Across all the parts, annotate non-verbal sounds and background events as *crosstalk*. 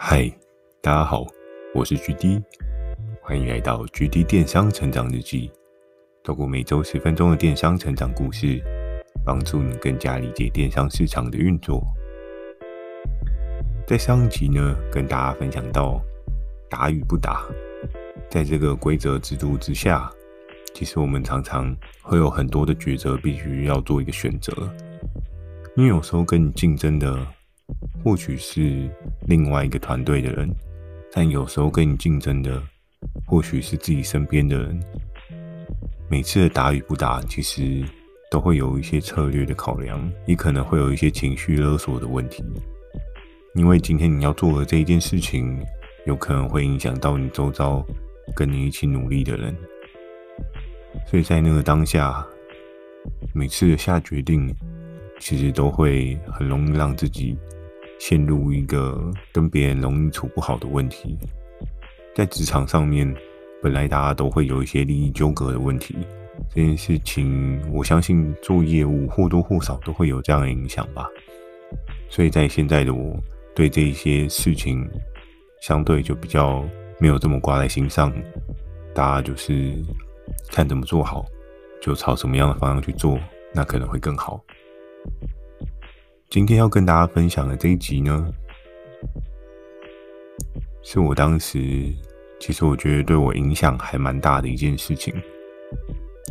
嗨，大家好，我是 GD，欢迎来到 GD 电商成长日记。透过每周十分钟的电商成长故事，帮助你更加理解电商市场的运作。在上一集呢，跟大家分享到打与不打，在这个规则制度之下，其实我们常常会有很多的抉择，必须要做一个选择。因为有时候跟你竞争的，或许是另外一个团队的人，但有时候跟你竞争的，或许是自己身边的人。每次的打与不打，其实都会有一些策略的考量，也可能会有一些情绪勒索的问题。因为今天你要做的这一件事情，有可能会影响到你周遭跟你一起努力的人，所以在那个当下，每次的下决定，其实都会很容易让自己。陷入一个跟别人容易处不好的问题，在职场上面，本来大家都会有一些利益纠葛的问题，这件事情我相信做业务或多或少都会有这样的影响吧。所以在现在的我，对这一些事情相对就比较没有这么挂在心上，大家就是看怎么做好，就朝什么样的方向去做，那可能会更好。今天要跟大家分享的这一集呢，是我当时其实我觉得对我影响还蛮大的一件事情。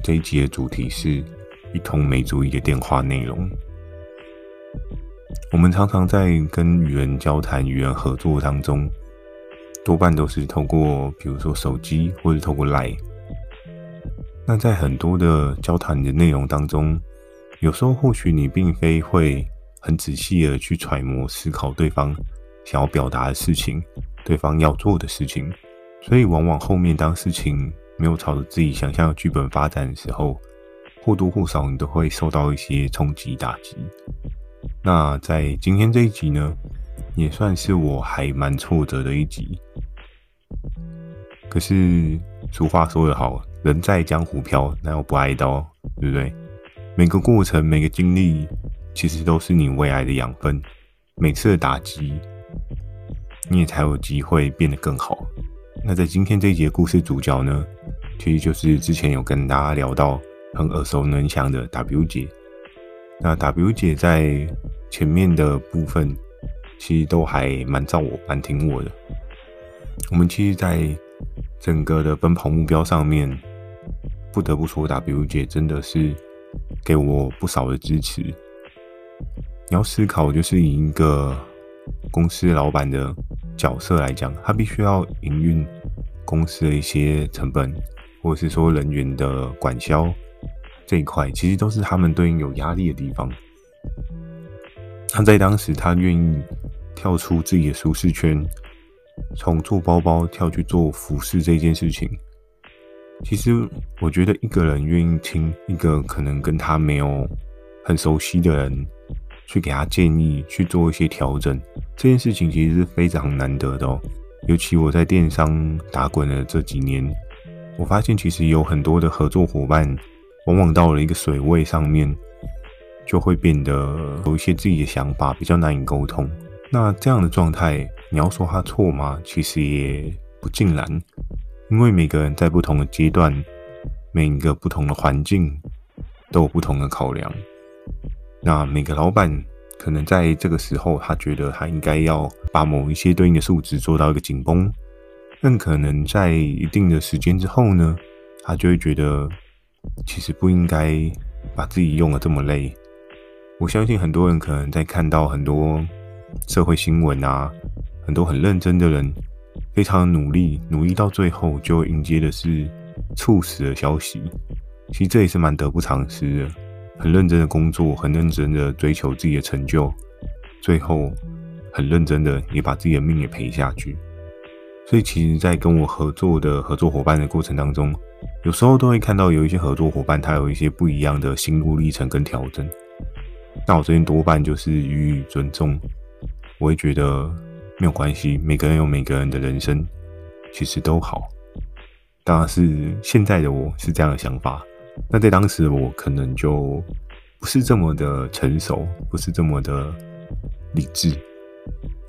这一集的主题是一通没注意的电话内容。我们常常在跟与人交谈、与人合作当中，多半都是透过比如说手机或者透过 LINE。那在很多的交谈的内容当中，有时候或许你并非会。很仔细的去揣摩、思考对方想要表达的事情，对方要做的事情，所以往往后面当事情没有朝着自己想象的剧本发展的时候，或多或少你都会受到一些冲击打击。那在今天这一集呢，也算是我还蛮挫折的一集。可是俗话说得好，人在江湖飘，哪有不挨刀，对不对？每个过程，每个经历。其实都是你未来的养分，每次的打击，你也才有机会变得更好。那在今天这一节故事主角呢，其实就是之前有跟大家聊到很耳熟能详的 W 姐。那 W 姐在前面的部分，其实都还蛮照我、蛮挺我的。我们其实，在整个的奔跑目标上面，不得不说，W 姐真的是给我不少的支持。你要思考，就是以一个公司老板的角色来讲，他必须要营运公司的一些成本，或者是说人员的管销这一块，其实都是他们对应有压力的地方。他在当时，他愿意跳出自己的舒适圈，从做包包跳去做服饰这件事情。其实，我觉得一个人愿意听一个可能跟他没有很熟悉的人。去给他建议，去做一些调整，这件事情其实是非常难得的哦。尤其我在电商打滚的这几年，我发现其实有很多的合作伙伴，往往到了一个水位上面，就会变得有一些自己的想法，比较难以沟通。那这样的状态，你要说他错吗？其实也不尽然，因为每个人在不同的阶段，每一个不同的环境，都有不同的考量。那每个老板可能在这个时候，他觉得他应该要把某一些对应的数值做到一个紧绷，但可能在一定的时间之后呢，他就会觉得其实不应该把自己用得这么累。我相信很多人可能在看到很多社会新闻啊，很多很认真的人，非常努力，努力到最后就迎接的是猝死的消息。其实这也是蛮得不偿失的。很认真的工作，很认真的追求自己的成就，最后很认真的也把自己的命也赔下去。所以，其实，在跟我合作的合作伙伴的过程当中，有时候都会看到有一些合作伙伴他有一些不一样的心路历程跟调整。那我这边多半就是予以尊重，我会觉得没有关系，每个人有每个人的人生，其实都好。当然是现在的我是这样的想法。那在当时，我可能就不是这么的成熟，不是这么的理智，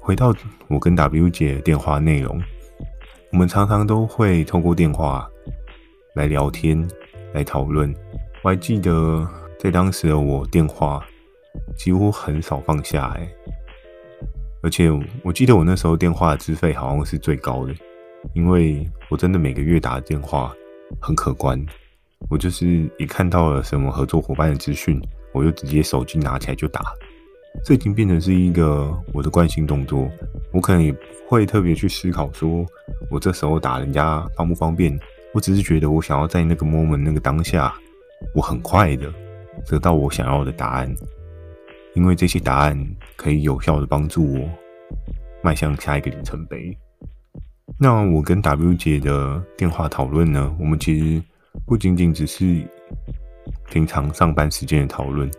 回到我跟 W 姐电话内容，我们常常都会透过电话来聊天、来讨论。我还记得在当时的我，电话几乎很少放下来，而且我记得我那时候电话资费好像是最高的，因为我真的每个月打的电话很可观。我就是一看到了什么合作伙伴的资讯，我就直接手机拿起来就打。这已经变成是一个我的惯性动作，我可能也不会特别去思考，说我这时候打人家方不方便。我只是觉得我想要在那个 moment 那个当下，我很快的得到我想要的答案，因为这些答案可以有效的帮助我迈向下一个里程碑。那我跟 W 姐的电话讨论呢，我们其实不仅仅只是平常上班时间的讨论，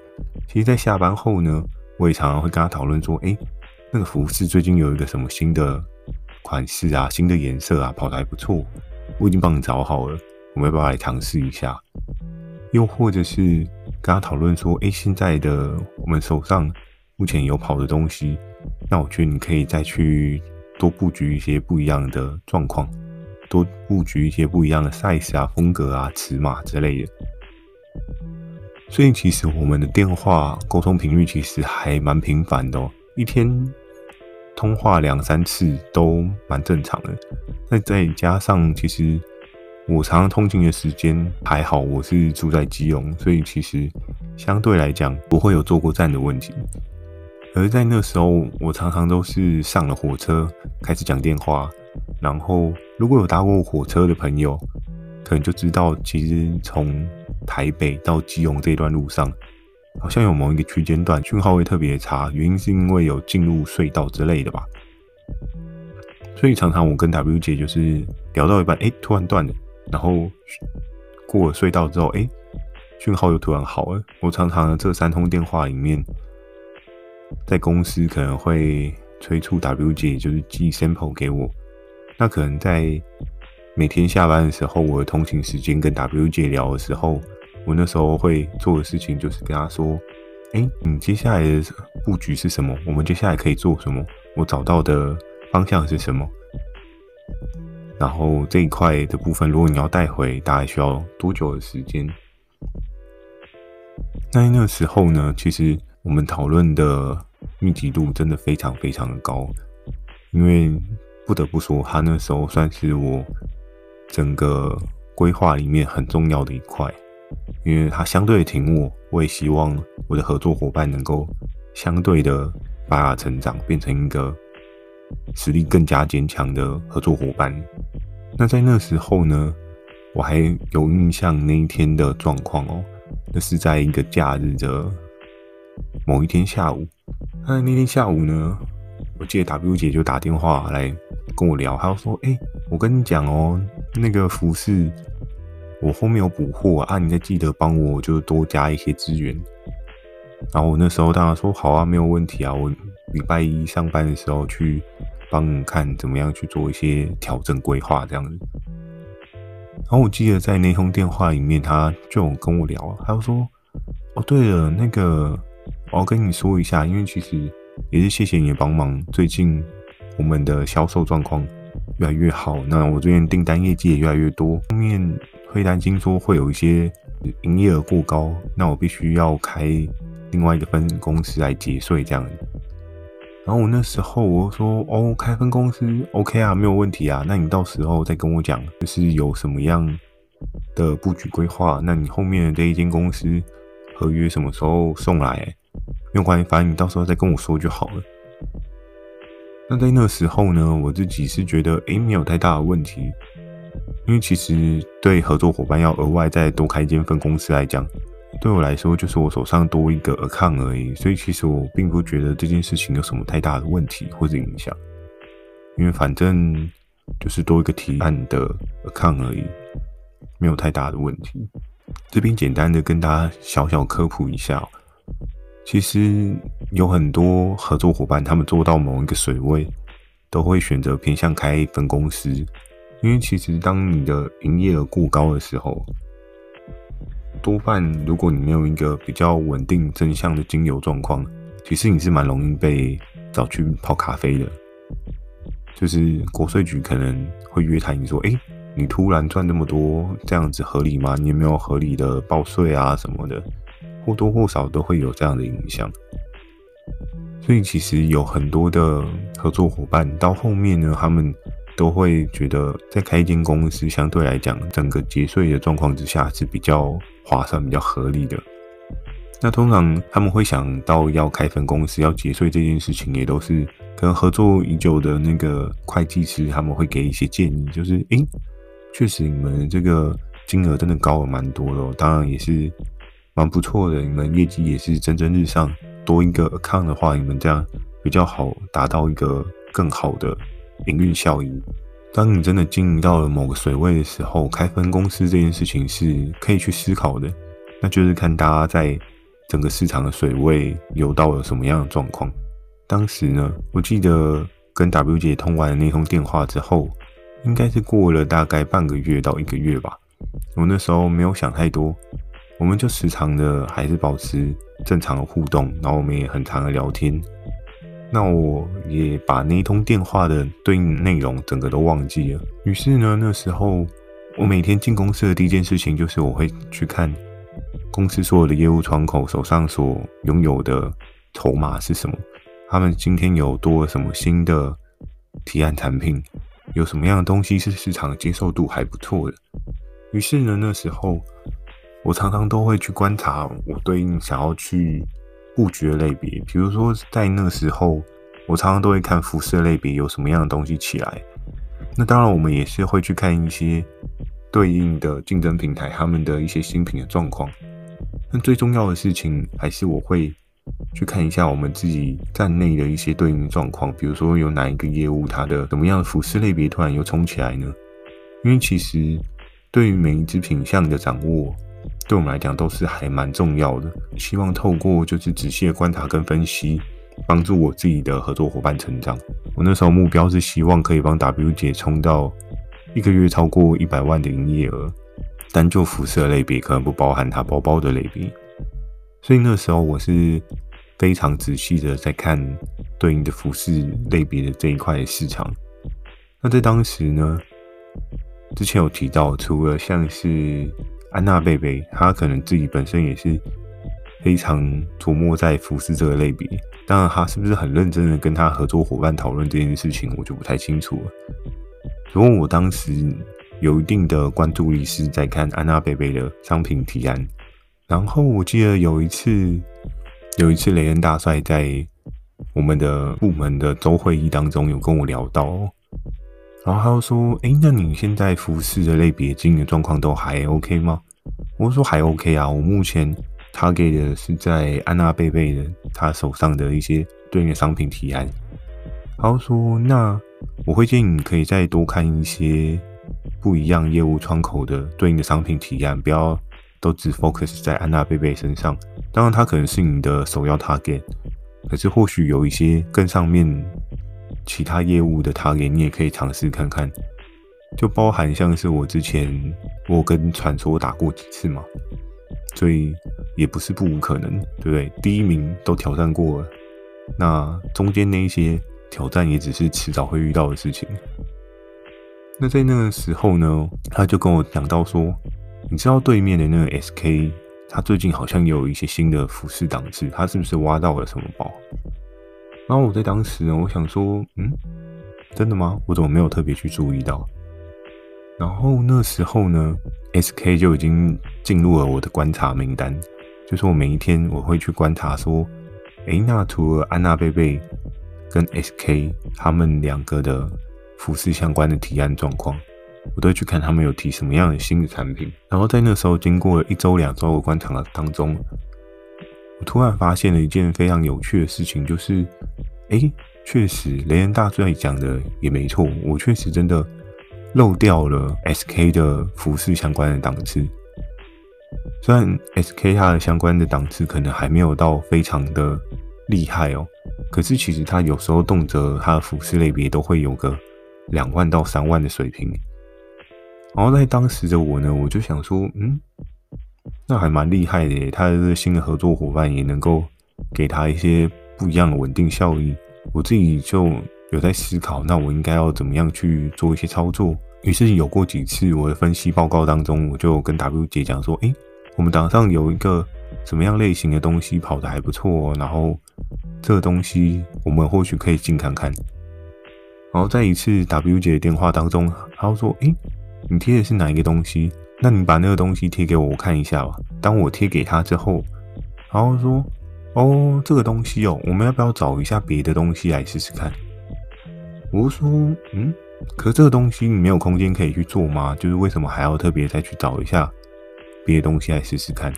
其实在下班后呢。我也常常会跟他讨论说：“诶，那个服饰最近有一个什么新的款式啊，新的颜色啊，跑得还不错，我已经帮你找好了，我们要不要来尝试一下？又或者是跟他讨论说：诶，现在的我们手上目前有跑的东西，那我觉得你可以再去多布局一些不一样的状况，多布局一些不一样的 size 啊、风格啊、尺码之类的。”所以其实我们的电话沟通频率其实还蛮频繁的哦，一天通话两三次都蛮正常的。那再加上其实我常常通勤的时间还好，我是住在基隆，所以其实相对来讲不会有坐过站的问题。而在那时候，我常常都是上了火车开始讲电话，然后如果有搭过火车的朋友，可能就知道其实从台北到基隆这一段路上，好像有某一个区间段讯号会特别差，原因是因为有进入隧道之类的吧。所以常常我跟 W 姐就是聊到一半，哎，突然断了，然后过了隧道之后，哎，讯号又突然好了。我常常这三通电话里面，在公司可能会催促 W 姐就是寄 sample 给我，那可能在每天下班的时候，我的通勤时间跟 W 姐聊的时候。我那时候会做的事情就是跟他说：“哎，你接下来的布局是什么？我们接下来可以做什么？我找到的方向是什么？然后这一块的部分，如果你要带回，大概需要多久的时间？那那个时候呢，其实我们讨论的密集度真的非常非常的高，因为不得不说，他那时候算是我整个规划里面很重要的一块。”因为他相对挺我，我也希望我的合作伙伴能够相对的发芽成长，变成一个实力更加坚强的合作伙伴。那在那时候呢，我还有印象那一天的状况哦，那是在一个假日的某一天下午。那那天下午呢，我记得 W 姐就打电话来跟我聊，她说：“哎，我跟你讲哦，那个服饰。”我后面有补货啊，你再记得帮我，就多加一些资源。然后我那时候当然说好啊，没有问题啊。我礼拜一上班的时候去帮你看怎么样去做一些调整规划这样子。然后我记得在那通电话里面，他就跟我聊，他就说：“哦，对了，那个我要跟你说一下，因为其实也是谢谢你的帮忙。最近我们的销售状况越来越好，那我最近订单业绩也越来越多，后面。”会担心说会有一些营业额过高，那我必须要开另外一个分公司来节税这样。然后我那时候我说哦，开分公司 OK 啊，没有问题啊。那你到时候再跟我讲，就是有什么样的布局规划。那你后面的这一间公司合约什么时候送来？没有关系，反正你到时候再跟我说就好了。那在那时候呢，我自己是觉得诶，没有太大的问题。因为其实对合作伙伴要额外再多开一间分公司来讲，对我来说就是我手上多一个 account 而已，所以其实我并不觉得这件事情有什么太大的问题或者影响，因为反正就是多一个提案的 account 而已，没有太大的问题。这边简单的跟大家小小科普一下，其实有很多合作伙伴他们做到某一个水位，都会选择偏向开分公司。因为其实当你的营业额过高的时候，多半如果你没有一个比较稳定正向的金流状况，其实你是蛮容易被找去泡咖啡的，就是国税局可能会约谈你说，哎，你突然赚那么多，这样子合理吗？你有没有合理的报税啊什么的？或多或少都会有这样的影响。所以其实有很多的合作伙伴到后面呢，他们都会觉得在开一间公司相对来讲，整个节税的状况之下是比较划算、比较合理的。那通常他们会想到要开分公司、要节税这件事情，也都是跟合作已久的那个会计师他们会给一些建议，就是诶，确实你们这个金额真的高了蛮多的，当然也是蛮不错的，你们业绩也是蒸蒸日上。多一个 account 的话，你们这样比较好达到一个更好的营运效益。当你真的经营到了某个水位的时候，开分公司这件事情是可以去思考的，那就是看大家在。整个市场的水位游到了什么样的状况？当时呢，我记得跟 W 姐通完那通电话之后，应该是过了大概半个月到一个月吧。我那时候没有想太多，我们就时常的还是保持正常的互动，然后我们也很常的聊天。那我也把那一通电话的对应内容整个都忘记了。于是呢，那时候我每天进公司的第一件事情就是我会去看。公司所有的业务窗口手上所拥有的筹码是什么？他们今天有多了什么新的提案产品？有什么样的东西是市场接受度还不错的？于是呢，那时候我常常都会去观察我对应想要去布局的类别。比如说，在那个时候，我常常都会看服饰类别有什么样的东西起来。那当然，我们也是会去看一些对应的竞争平台他们的一些新品的状况。那最重要的事情还是我会去看一下我们自己站内的一些对应状况，比如说有哪一个业务它的怎么样的服饰类别突然又冲起来呢？因为其实对于每一只品相的掌握，对我们来讲都是还蛮重要的。希望透过就是仔细的观察跟分析，帮助我自己的合作伙伴成长。我那时候目标是希望可以帮 W 姐冲到一个月超过一百万的营业额。单就服饰类别可能不包含它包包的类别，所以那时候我是非常仔细的在看对应的服饰类别的这一块市场。那在当时呢，之前有提到，除了像是安娜贝贝，她可能自己本身也是非常琢磨在服饰这个类别。当然，她是不是很认真的跟她合作伙伴讨论这件事情，我就不太清楚了。不过我当时。有一定的关注力是在看安娜贝贝的商品提案，然后我记得有一次，有一次雷恩大帅在我们的部门的周会议当中有跟我聊到，然后他就说：“哎，那你现在服饰的类别经营状况都还 OK 吗？”我说：“还 OK 啊，我目前他给的是在安娜贝贝的他手上的一些对应的商品提案。”他就说：“那我会建议你可以再多看一些。”不一样业务窗口的对应的商品提案，不要都只 focus 在安娜贝贝身上。当然，它可能是你的首要 target，可是或许有一些更上面其他业务的塔联你也可以尝试看看。就包含像是我之前我跟传说打过几次嘛，所以也不是不无可能，对不对？第一名都挑战过了，那中间那一些挑战也只是迟早会遇到的事情。那在那个时候呢，他就跟我讲到说，你知道对面的那个 SK，他最近好像有一些新的服饰档次，他是不是挖到了什么宝？然后我在当时呢，我想说，嗯，真的吗？我怎么没有特别去注意到？然后那时候呢，SK 就已经进入了我的观察名单，就是我每一天我会去观察说，诶，那除了安娜贝贝跟 SK 他们两个的。服饰相关的提案状况，我都会去看他们有提什么样的新的产品。然后在那时候，经过了一周、两周的观察当中，我突然发现了一件非常有趣的事情，就是，哎，确实雷恩大帅讲的也没错，我确实真的漏掉了 SK 的服饰相关的档次。虽然 SK 它的相关的档次可能还没有到非常的厉害哦，可是其实它有时候动辄它的服饰类别都会有个。两万到三万的水平，然后在当时的我呢，我就想说，嗯，那还蛮厉害的。他的新的合作伙伴也能够给他一些不一样的稳定效益，我自己就有在思考，那我应该要怎么样去做一些操作。于是有过几次我的分析报告当中，我就跟 W 姐讲说：“诶，我们岛上有一个什么样类型的东西跑得还不错，然后这个东西我们或许可以进看看。”然后在一次 W 姐的电话当中，她说：“诶，你贴的是哪一个东西？那你把那个东西贴给我，我看一下吧。”当我贴给他之后，然后说：“哦，这个东西哦，我们要不要找一下别的东西来试试看？”我说：“嗯。”可这个东西你没有空间可以去做吗？就是为什么还要特别再去找一下别的东西来试试看？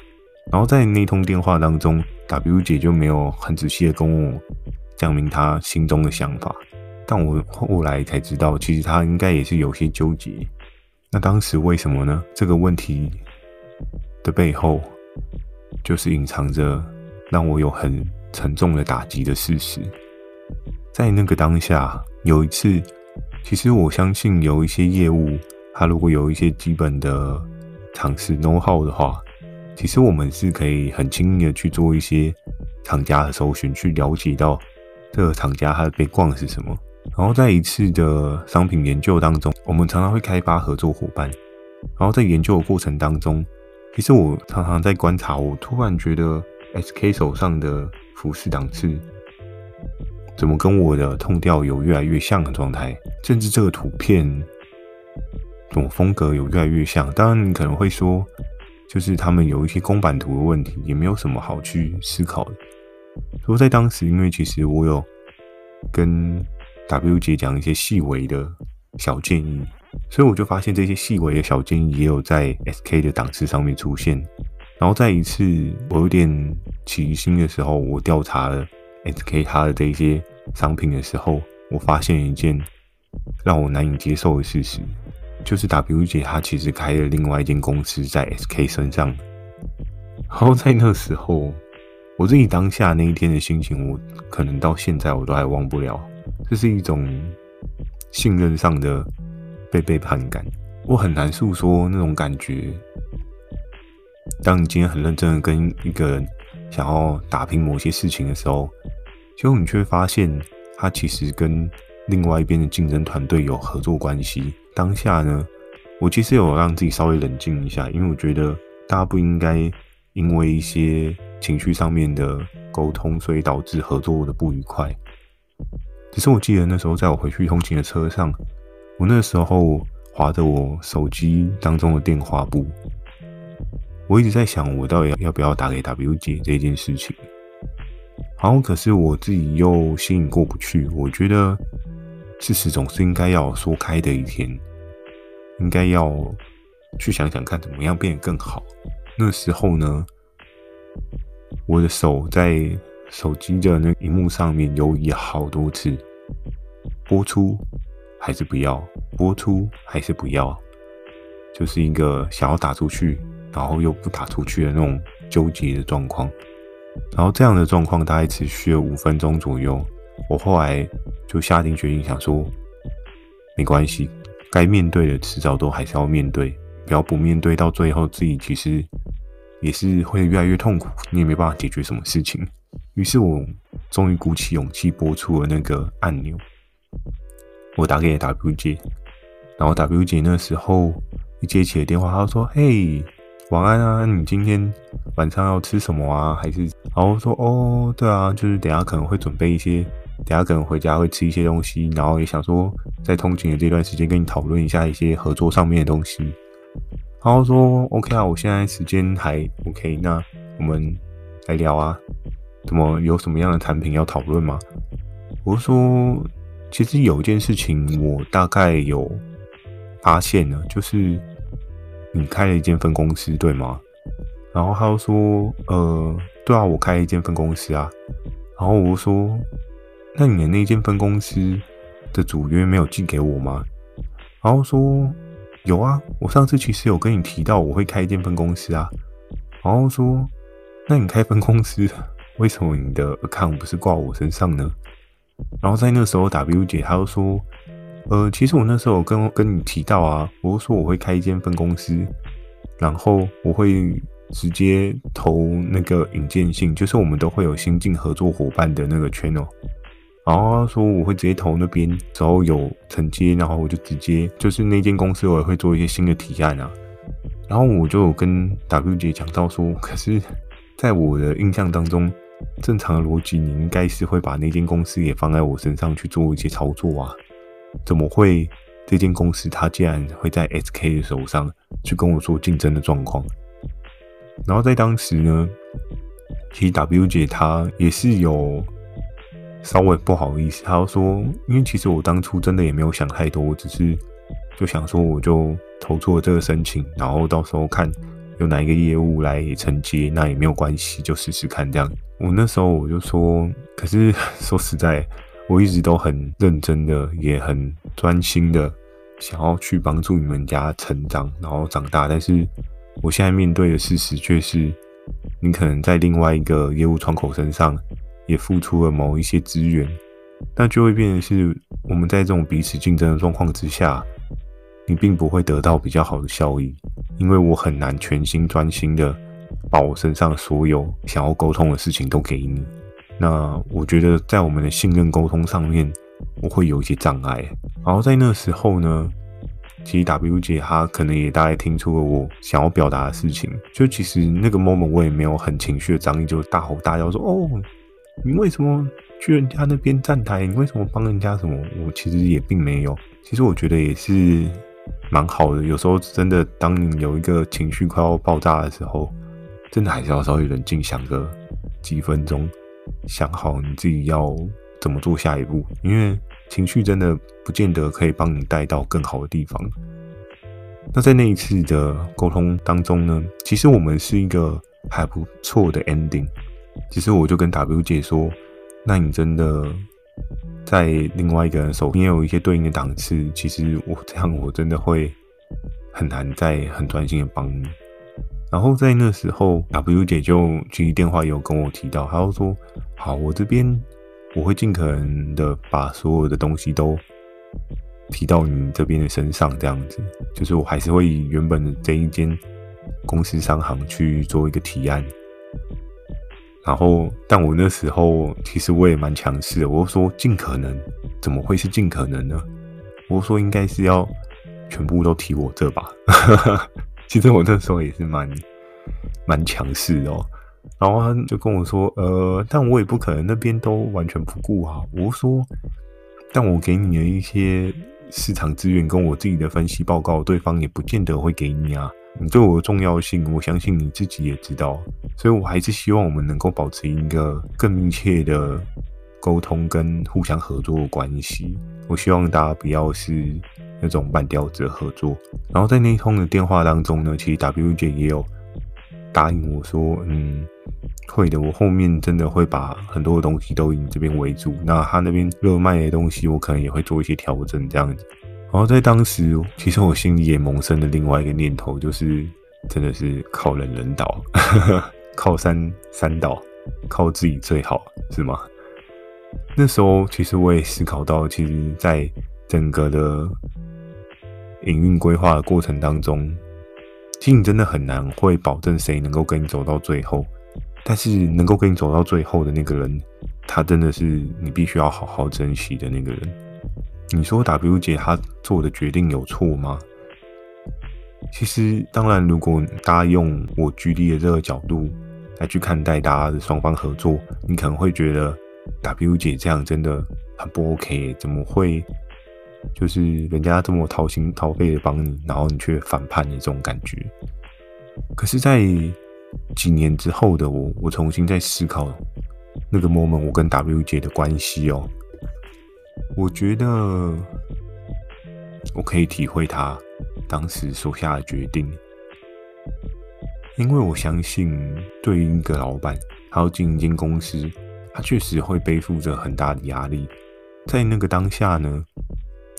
然后在那通电话当中，W 姐就没有很仔细的跟我讲明她心中的想法。但我后来才知道，其实她应该也是有些纠结。那当时为什么呢？这个问题的背后，就是隐藏着让我有很沉重的打击的事实。在那个当下，有一次。其实我相信有一些业务，它如果有一些基本的常识 know how 的话，其实我们是可以很轻易的去做一些厂家的搜寻，去了解到这个厂家它的背景是什么。然后在一次的商品研究当中，我们常常会开发合作伙伴。然后在研究的过程当中，其实我常常在观察，我突然觉得 SK 手上的服饰档次。怎么跟我的痛调有越来越像的状态？甚至这个图片，这种风格有越来越像。当然，你可能会说，就是他们有一些公版图的问题，也没有什么好去思考的。不过在当时，因为其实我有跟 W 姐讲一些细微的小建议，所以我就发现这些细微的小建议也有在 SK 的档次上面出现。然后在一次我有点起疑心的时候，我调查了 SK 它的这些。商品的时候，我发现一件让我难以接受的事实，就是 W 姐她其实开了另外一间公司在 SK 身上。然后在那时候，我自己当下那一天的心情，我可能到现在我都还忘不了。这是一种信任上的被背叛感，我很难诉说那种感觉。当你今天很认真的跟一个人想要打拼某些事情的时候。结果你却发现，他其实跟另外一边的竞争团队有合作关系。当下呢，我其实有让自己稍微冷静一下，因为我觉得大家不应该因为一些情绪上面的沟通，所以导致合作的不愉快。只是我记得那时候，在我回去通勤的车上，我那时候滑着我手机当中的电话簿，我一直在想，我到底要不要打给 W 姐这件事情。好，可是我自己又心里过不去。我觉得事实总是应该要说开的一天，应该要去想想看怎么样变得更好。那时候呢，我的手在手机的那荧幕上面游移好多次，播出还是不要，播出还是不要，就是一个想要打出去，然后又不打出去的那种纠结的状况。然后这样的状况大概持续了五分钟左右，我后来就下定决心想说，没关系，该面对的迟早都还是要面对，不要不面对，到最后自己其实也是会越来越痛苦，你也没办法解决什么事情。于是我终于鼓起勇气拨出了那个按钮，我打给了 W 姐，然后 W 姐那时候一接起了电话，她说：“嘿。”晚安啊，你今天晚上要吃什么啊？还是然后说哦，对啊，就是等下可能会准备一些，等下可能回家会吃一些东西，然后也想说在通勤的这段时间跟你讨论一下一些合作上面的东西。然后说 OK 啊，我现在时间还 OK，那我们来聊啊，怎么有什么样的产品要讨论吗？我说其实有一件事情我大概有发现了，就是。你开了一间分公司，对吗？然后他就说：“呃，对啊，我开了一间分公司啊。”然后我说：“那你的那间分公司的主约没有寄给我吗？”然后说：“有啊，我上次其实有跟你提到我会开一间分公司啊。”然后说：“那你开分公司，为什么你的 account 不是挂我身上呢？”然后在那时候，W 姐她就说。呃，其实我那时候跟跟你提到啊，我说我会开一间分公司，然后我会直接投那个引荐信，就是我们都会有新进合作伙伴的那个 channel，然后他说我会直接投那边，只要有承接，然后我就直接就是那间公司我也会做一些新的提案啊。然后我就有跟 W 姐讲到说，可是在我的印象当中，正常的逻辑你应该是会把那间公司也放在我身上去做一些操作啊，怎么会这间公司它竟然会在 SK 的手上去跟我说竞争的状况？然后在当时呢，其实 W 姐她也是有稍微不好意思，她说，因为其实我当初真的也没有想太多，我只是就想说我就投出了这个申请，然后到时候看有哪一个业务来承接，那也没有关系，就试试看这样。我那时候我就说，可是 *laughs* 说实在，我一直都很认真的，也很专心的想要去帮助你们家成长，然后长大，但是。我现在面对的事实却是，你可能在另外一个业务窗口身上也付出了某一些资源，那就会变成是我们在这种彼此竞争的状况之下，你并不会得到比较好的效益，因为我很难全心专心的把我身上所有想要沟通的事情都给你。那我觉得在我们的信任沟通上面，我会有一些障碍。然后在那时候呢。其实 W 姐她可能也大概听出了我想要表达的事情，就其实那个 moment 我也没有很情绪的张力，就大吼大叫说：“哦，你为什么去人家那边站台？你为什么帮人家什么？”我其实也并没有。其实我觉得也是蛮好的。有时候真的，当你有一个情绪快要爆炸的时候，真的还是要稍微冷静想个几分钟，想好你自己要怎么做下一步，因为。情绪真的不见得可以帮你带到更好的地方。那在那一次的沟通当中呢，其实我们是一个还不错的 ending。其实我就跟 W 姐说：“那你真的在另外一个人手边有一些对应的档次，其实我这样我真的会很难再很专心的帮你。”然后在那时候，W 姐就其实电话有跟我提到，她就说：“好，我这边。”我会尽可能的把所有的东西都提到你这边的身上，这样子，就是我还是会以原本的这一间公司商行去做一个提案。然后，但我那时候其实我也蛮强势的，我说尽可能，怎么会是尽可能呢？我说应该是要全部都提我这吧。其实我那时候也是蛮蛮强势的哦。然后他就跟我说：“呃，但我也不可能那边都完全不顾好。”我说：“但我给你的一些市场资源跟我自己的分析报告，对方也不见得会给你啊。你对我的重要性，我相信你自己也知道。所以我还是希望我们能够保持一个更密切的沟通跟互相合作的关系。我希望大家不要是那种半吊子的合作。然后在那一通的电话当中呢，其实 W 姐也有。”答应我说，嗯，会的。我后面真的会把很多的东西都以你这边为主。那他那边热卖的东西，我可能也会做一些调整，这样子。然后在当时，其实我心里也萌生了另外一个念头，就是真的是靠人人倒，*laughs* 靠山山倒，靠自己最好，是吗？那时候，其实我也思考到，其实，在整个的营运规划的过程当中。其实你真的很难会保证谁能够跟你走到最后，但是能够跟你走到最后的那个人，他真的是你必须要好好珍惜的那个人。你说 W 姐她做的决定有错吗？其实，当然，如果大家用我举例的这个角度来去看待大家的双方合作，你可能会觉得 W 姐这样真的很不 OK，怎么会？就是人家这么掏心掏肺的帮你，然后你却反叛的这种感觉。可是，在几年之后的我，我重新在思考那个 moment 我跟 W 姐的关系哦，我觉得我可以体会她当时所下的决定，因为我相信，对于一个老板，还要经营一间公司，他确实会背负着很大的压力，在那个当下呢。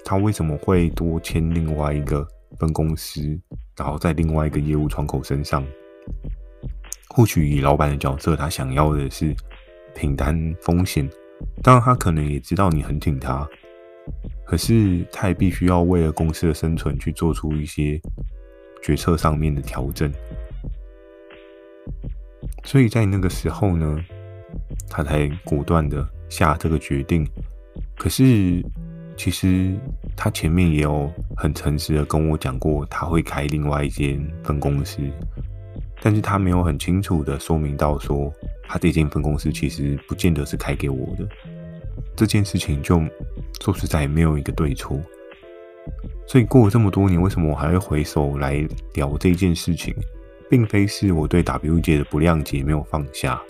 他为什么会多签另外一个分公司，然后在另外一个业务窗口身上？或许以老板的角色，他想要的是平摊风险。当然，他可能也知道你很挺他，可是他也必须要为了公司的生存去做出一些决策上面的调整。所以在那个时候呢，他才果断的下这个决定。可是其实他前面也有很诚实的跟我讲过，他会开另外一间分公司，但是他没有很清楚的说明到说，他这间分公司其实不见得是开给我的。这件事情就说实在没有一个对错。所以过了这么多年，为什么我还会回首来聊这件事情？并非是我对 WJ 的不谅解没有放下，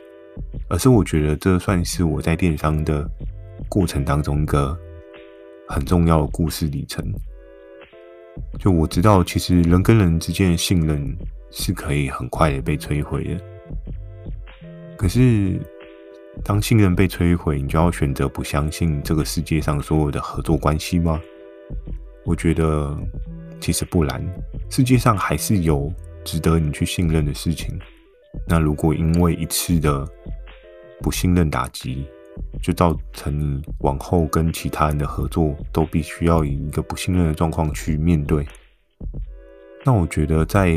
而是我觉得这算是我在电商的过程当中一个很重要的故事里程。就我知道，其实人跟人之间的信任是可以很快的被摧毁的。可是，当信任被摧毁，你就要选择不相信这个世界上所有的合作关系吗？我觉得其实不然，世界上还是有值得你去信任的事情。那如果因为一次的不信任打击，就造成往后跟其他人的合作都必须要以一个不信任的状况去面对，那我觉得在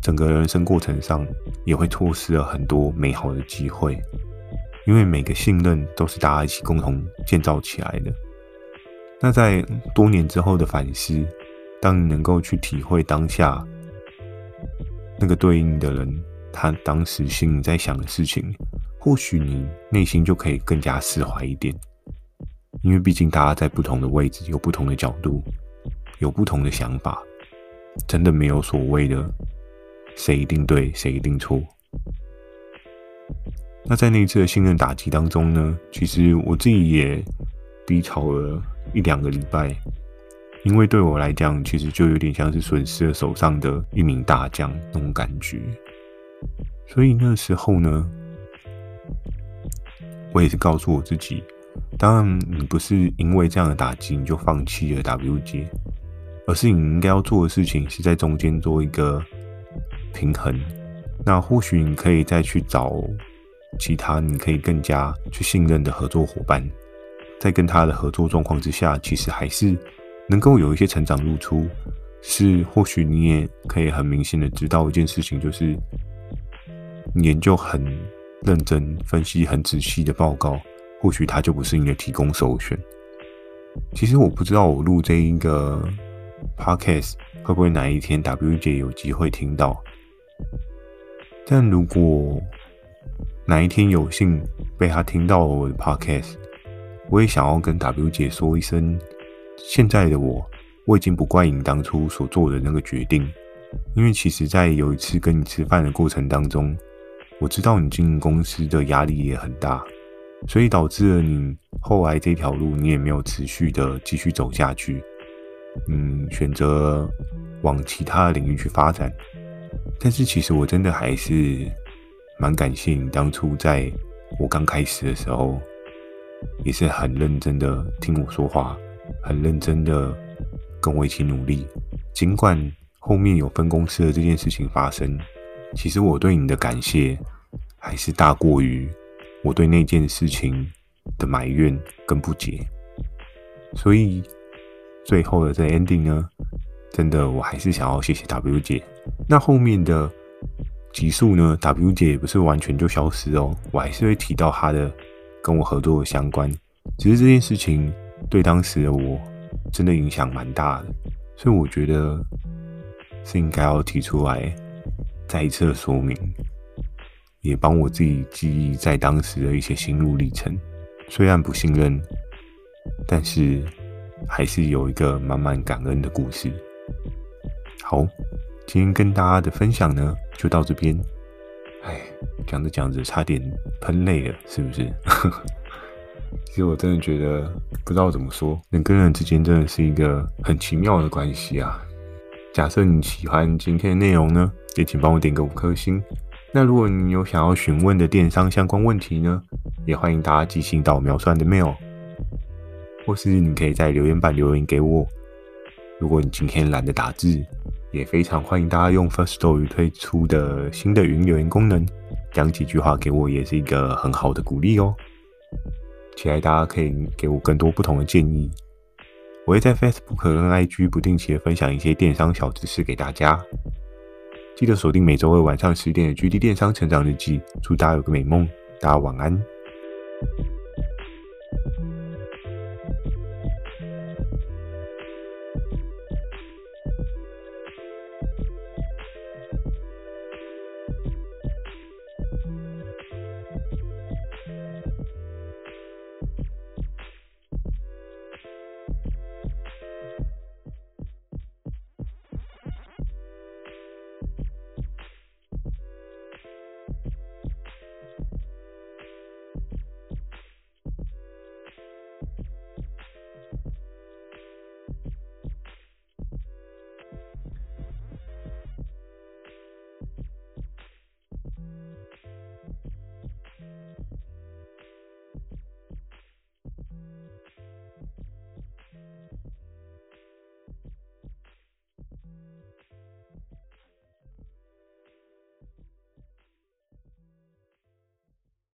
整个人生过程上也会错失了很多美好的机会，因为每个信任都是大家一起共同建造起来的。那在多年之后的反思，当你能够去体会当下那个对应的人，他当时心里在想的事情，或许你内心就可以更加释怀一点。因为毕竟大家在不同的位置，有不同的角度，有不同的想法，真的没有所谓的谁一定对，谁一定错。那在那一次的信任打击当中呢，其实我自己也低潮了。一两个礼拜，因为对我来讲，其实就有点像是损失了手上的一名大将那种感觉。所以那时候呢，我也是告诉我自己，当然你不是因为这样的打击你就放弃了 WJ，而是你应该要做的事情是在中间做一个平衡。那或许你可以再去找其他你可以更加去信任的合作伙伴。在跟他的合作状况之下，其实还是能够有一些成长露出。是或许你也可以很明显的知道一件事情，就是研究很认真、分析很仔细的报告，或许他就不是你的提供首选。其实我不知道我录这一个 podcast 会不会哪一天 W 姐有机会听到，但如果哪一天有幸被他听到我的 podcast。我也想要跟 W 姐说一声，现在的我，我已经不怪你当初所做的那个决定，因为其实，在有一次跟你吃饭的过程当中，我知道你经营公司的压力也很大，所以导致了你后来这条路你也没有持续的继续走下去，嗯，选择往其他领域去发展。但是其实我真的还是蛮感谢你当初在我刚开始的时候。也是很认真的听我说话，很认真的跟我一起努力。尽管后面有分公司的这件事情发生，其实我对你的感谢还是大过于我对那件事情的埋怨跟不解。所以最后的这 ending 呢，真的我还是想要谢谢 W 姐。那后面的集数呢，W 姐也不是完全就消失哦，我还是会提到她的。跟我合作的相关，其实这件事情对当时的我真的影响蛮大的，所以我觉得是应该要提出来再一次的说明，也帮我自己记忆在当时的一些心路历程。虽然不信任，但是还是有一个满满感恩的故事。好，今天跟大家的分享呢，就到这边。哎，讲着讲着差点喷泪了，是不是？*laughs* 其实我真的觉得不知道怎么说，人跟人之间真的是一个很奇妙的关系啊。假设你喜欢今天的内容呢，也请帮我点个五颗星。那如果你有想要询问的电商相关问题呢，也欢迎大家寄信到秒算的 mail，或是你可以在留言板留言给我。如果你今天懒得打字，也非常欢迎大家用 First Story 推出的新的语音留言功能，讲几句话给我，也是一个很好的鼓励哦。期待大家可以给我更多不同的建议。我会在 Facebook 跟 IG 不定期的分享一些电商小知识给大家。记得锁定每周二晚上十点的 GD 电商成长日记。祝大家有个美梦，大家晚安。